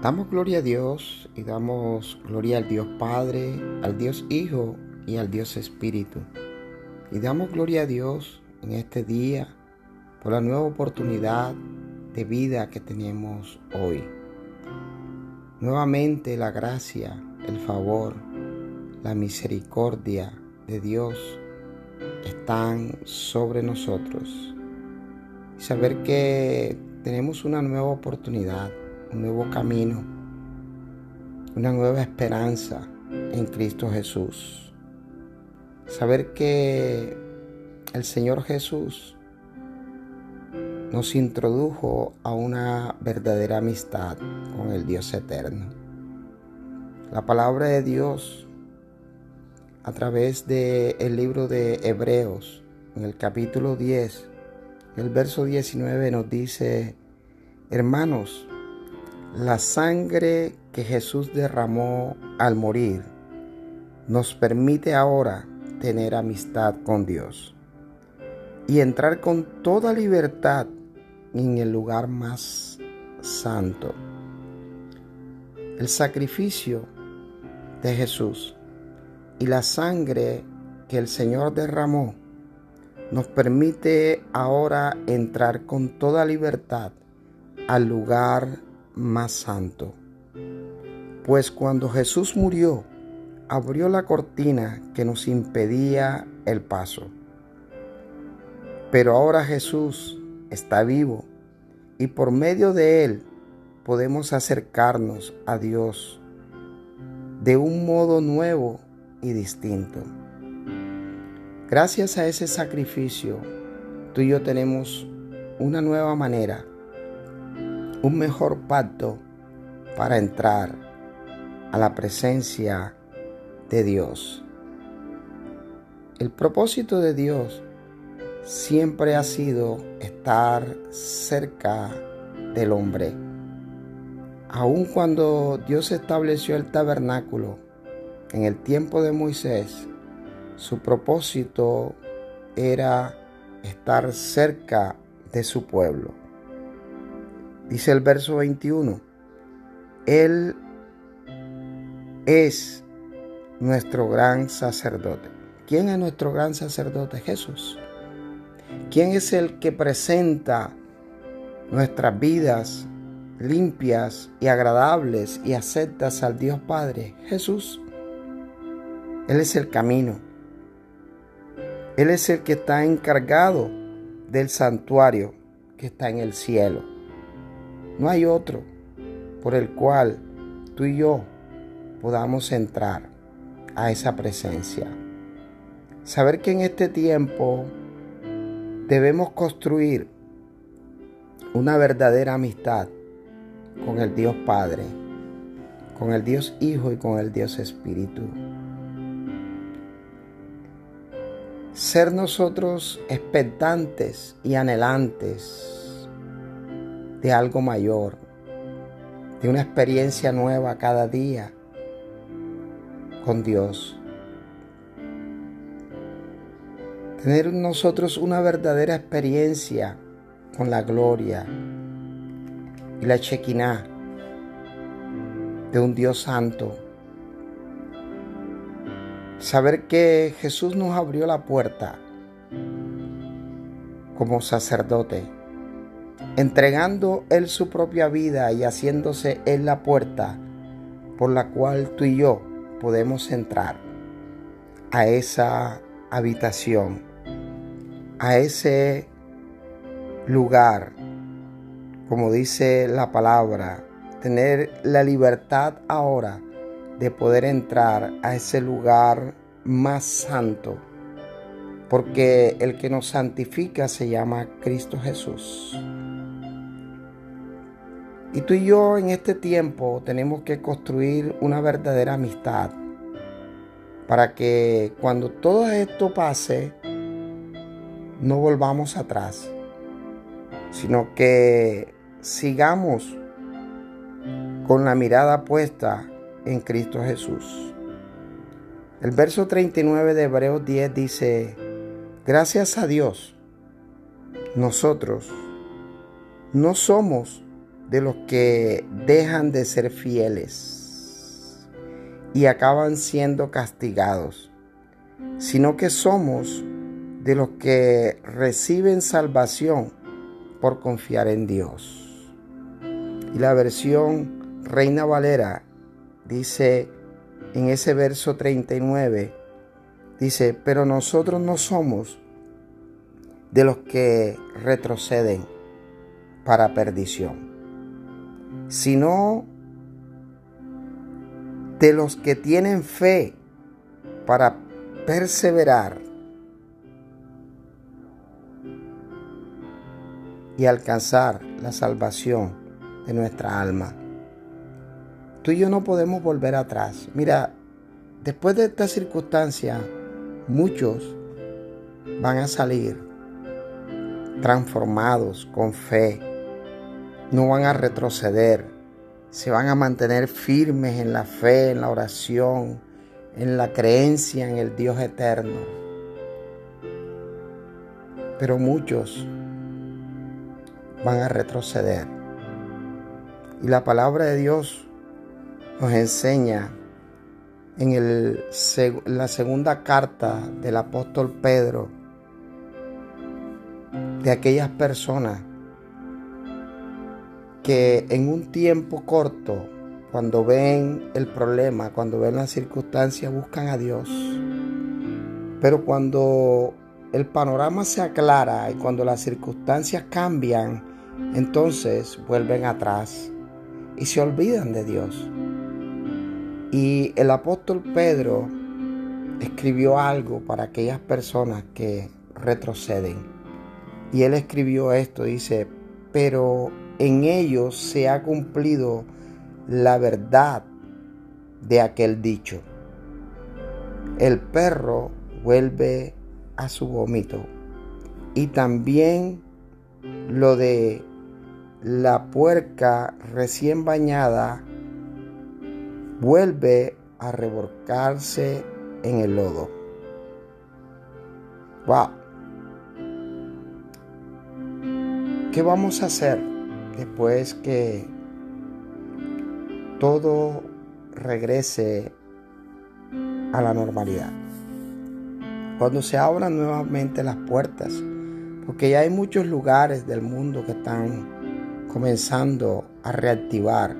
Damos gloria a Dios y damos gloria al Dios Padre, al Dios Hijo y al Dios Espíritu. Y damos gloria a Dios en este día por la nueva oportunidad de vida que tenemos hoy. Nuevamente la gracia, el favor, la misericordia de Dios están sobre nosotros. Saber que tenemos una nueva oportunidad un nuevo camino, una nueva esperanza en Cristo Jesús. Saber que el Señor Jesús nos introdujo a una verdadera amistad con el Dios eterno. La palabra de Dios a través del el libro de Hebreos, en el capítulo 10, el verso 19 nos dice, hermanos, la sangre que Jesús derramó al morir nos permite ahora tener amistad con Dios y entrar con toda libertad en el lugar más santo. El sacrificio de Jesús y la sangre que el Señor derramó nos permite ahora entrar con toda libertad al lugar más santo. Pues cuando Jesús murió, abrió la cortina que nos impedía el paso. Pero ahora Jesús está vivo y por medio de él podemos acercarnos a Dios de un modo nuevo y distinto. Gracias a ese sacrificio, tú y yo tenemos una nueva manera un mejor pacto para entrar a la presencia de Dios. El propósito de Dios siempre ha sido estar cerca del hombre. Aun cuando Dios estableció el tabernáculo en el tiempo de Moisés, su propósito era estar cerca de su pueblo. Dice el verso 21, Él es nuestro gran sacerdote. ¿Quién es nuestro gran sacerdote? Jesús. ¿Quién es el que presenta nuestras vidas limpias y agradables y aceptas al Dios Padre? Jesús. Él es el camino. Él es el que está encargado del santuario que está en el cielo. No hay otro por el cual tú y yo podamos entrar a esa presencia. Saber que en este tiempo debemos construir una verdadera amistad con el Dios Padre, con el Dios Hijo y con el Dios Espíritu. Ser nosotros expectantes y anhelantes de algo mayor, de una experiencia nueva cada día con Dios. Tener nosotros una verdadera experiencia con la gloria y la chequiná de un Dios santo. Saber que Jesús nos abrió la puerta como sacerdote entregando Él su propia vida y haciéndose Él la puerta por la cual tú y yo podemos entrar a esa habitación, a ese lugar, como dice la palabra, tener la libertad ahora de poder entrar a ese lugar más santo, porque el que nos santifica se llama Cristo Jesús. Y tú y yo en este tiempo tenemos que construir una verdadera amistad para que cuando todo esto pase, no volvamos atrás, sino que sigamos con la mirada puesta en Cristo Jesús. El verso 39 de Hebreos 10 dice, gracias a Dios, nosotros no somos de los que dejan de ser fieles y acaban siendo castigados, sino que somos de los que reciben salvación por confiar en Dios. Y la versión Reina Valera dice en ese verso 39, dice, pero nosotros no somos de los que retroceden para perdición, sino de los que tienen fe para perseverar y alcanzar la salvación de nuestra alma. Tú y yo no podemos volver atrás. Mira, después de esta circunstancia, muchos van a salir transformados con fe. No van a retroceder. Se van a mantener firmes en la fe, en la oración, en la creencia en el Dios eterno. Pero muchos van a retroceder. Y la palabra de Dios nos enseña en el, la segunda carta del apóstol Pedro de aquellas personas que en un tiempo corto, cuando ven el problema, cuando ven las circunstancias, buscan a Dios. Pero cuando el panorama se aclara y cuando las circunstancias cambian, entonces vuelven atrás y se olvidan de Dios. Y el apóstol Pedro escribió algo para aquellas personas que retroceden. Y él escribió esto, dice, pero en ellos se ha cumplido la verdad de aquel dicho. El perro vuelve a su vómito. Y también lo de la puerca recién bañada vuelve a revolcarse en el lodo. Wow. ¿Qué vamos a hacer después que todo regrese a la normalidad? Cuando se abran nuevamente las puertas, porque ya hay muchos lugares del mundo que están comenzando a reactivar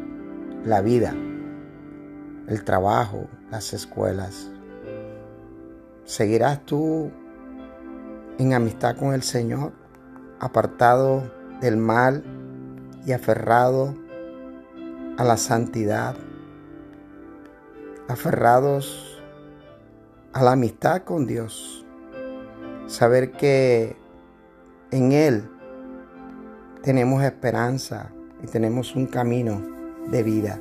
la vida el trabajo, las escuelas. ¿Seguirás tú en amistad con el Señor, apartado del mal y aferrado a la santidad, aferrados a la amistad con Dios? Saber que en Él tenemos esperanza y tenemos un camino de vida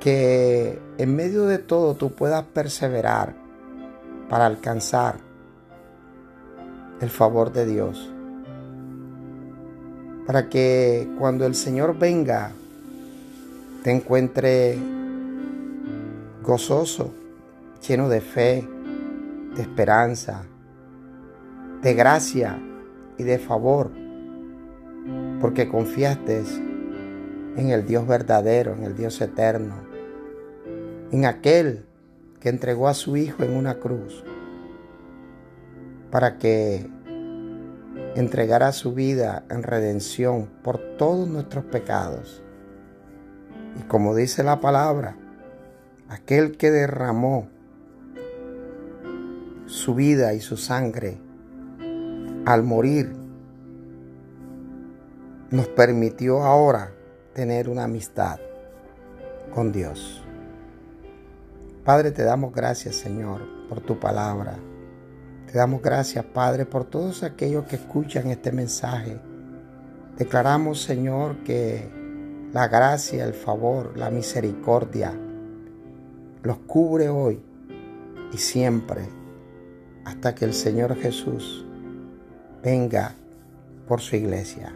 que en medio de todo tú puedas perseverar para alcanzar el favor de Dios. Para que cuando el Señor venga te encuentre gozoso, lleno de fe, de esperanza, de gracia y de favor, porque confiaste en el Dios verdadero, en el Dios eterno, en aquel que entregó a su Hijo en una cruz para que entregara su vida en redención por todos nuestros pecados. Y como dice la palabra, aquel que derramó su vida y su sangre al morir, nos permitió ahora tener una amistad con Dios. Padre, te damos gracias, Señor, por tu palabra. Te damos gracias, Padre, por todos aquellos que escuchan este mensaje. Declaramos, Señor, que la gracia, el favor, la misericordia los cubre hoy y siempre hasta que el Señor Jesús venga por su iglesia.